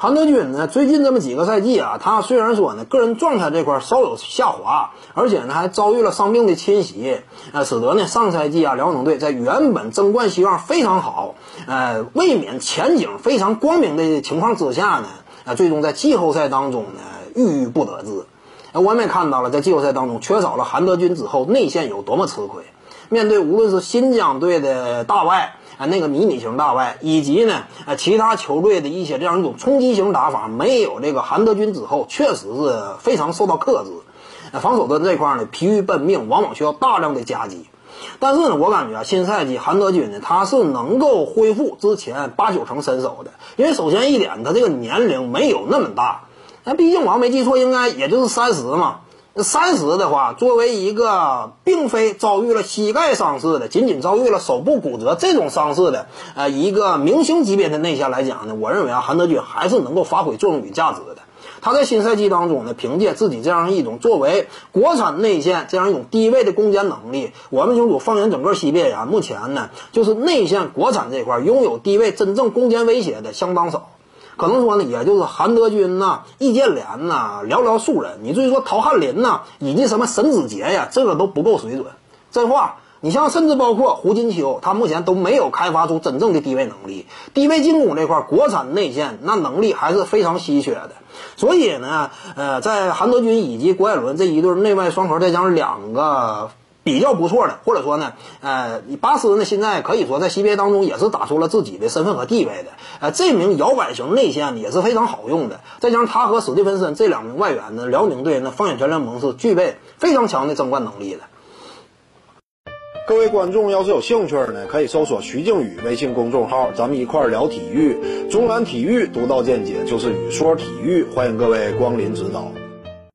韩德君呢，最近这么几个赛季啊，他虽然说呢个人状态这块稍有下滑，而且呢还遭遇了伤病的侵袭，呃，使得呢上赛季啊辽宁队在原本争冠希望非常好，呃，卫冕前景非常光明的情况之下呢，啊，最终在季后赛当中呢郁郁不得志。我们也看到了，在季后赛当中缺少了韩德君之后，内线有多么吃亏。面对无论是新疆队的大外。啊，那个迷你型大外，以及呢，啊，其他球队的一些这样一种冲击型打法，没有这个韩德君之后，确实是非常受到克制。防守端这块呢，疲于奔命，往往需要大量的夹击。但是呢，我感觉啊，新赛季韩德君呢，他是能够恢复之前八九成身手的，因为首先一点，他这个年龄没有那么大，那毕竟我要没记错，应该也就是三十嘛。三十的话，作为一个并非遭遇了膝盖伤势的，仅仅遭遇了手部骨折这种伤势的，呃，一个明星级别的内线来讲呢，我认为啊，韩德君还是能够发挥作用与价值的。他在新赛季当中呢，凭借自己这样一种作为国产内线这样一种低位的攻坚能力，我们清楚，放眼整个西边呀，目前呢，就是内线国产这块拥有低位真正攻坚威胁的相当少。可能说呢，也就是韩德君呐、易建联呐，寥寥数人。你至于说陶汉林呐，以及什么沈子杰呀，这个都不够水准。真话，你像甚至包括胡金秋，他目前都没有开发出真正的低位能力。低位进攻这块，国产内线那能力还是非常稀缺的。所以呢，呃，在韩德君以及郭艾伦这一对内外双核，再加上两个。比较不错的，或者说呢，呃，巴斯呢现在可以说在 CBA 当中也是打出了自己的身份和地位的。呃，这名摇摆型内线也是非常好用的。再加上他和史蒂芬森这两名外援呢，辽宁队那放眼全联盟是具备非常强的争冠能力的。各位观众要是有兴趣呢，可以搜索徐静宇微信公众号，咱们一块聊体育。中南体育独到见解就是语说体育，欢迎各位光临指导。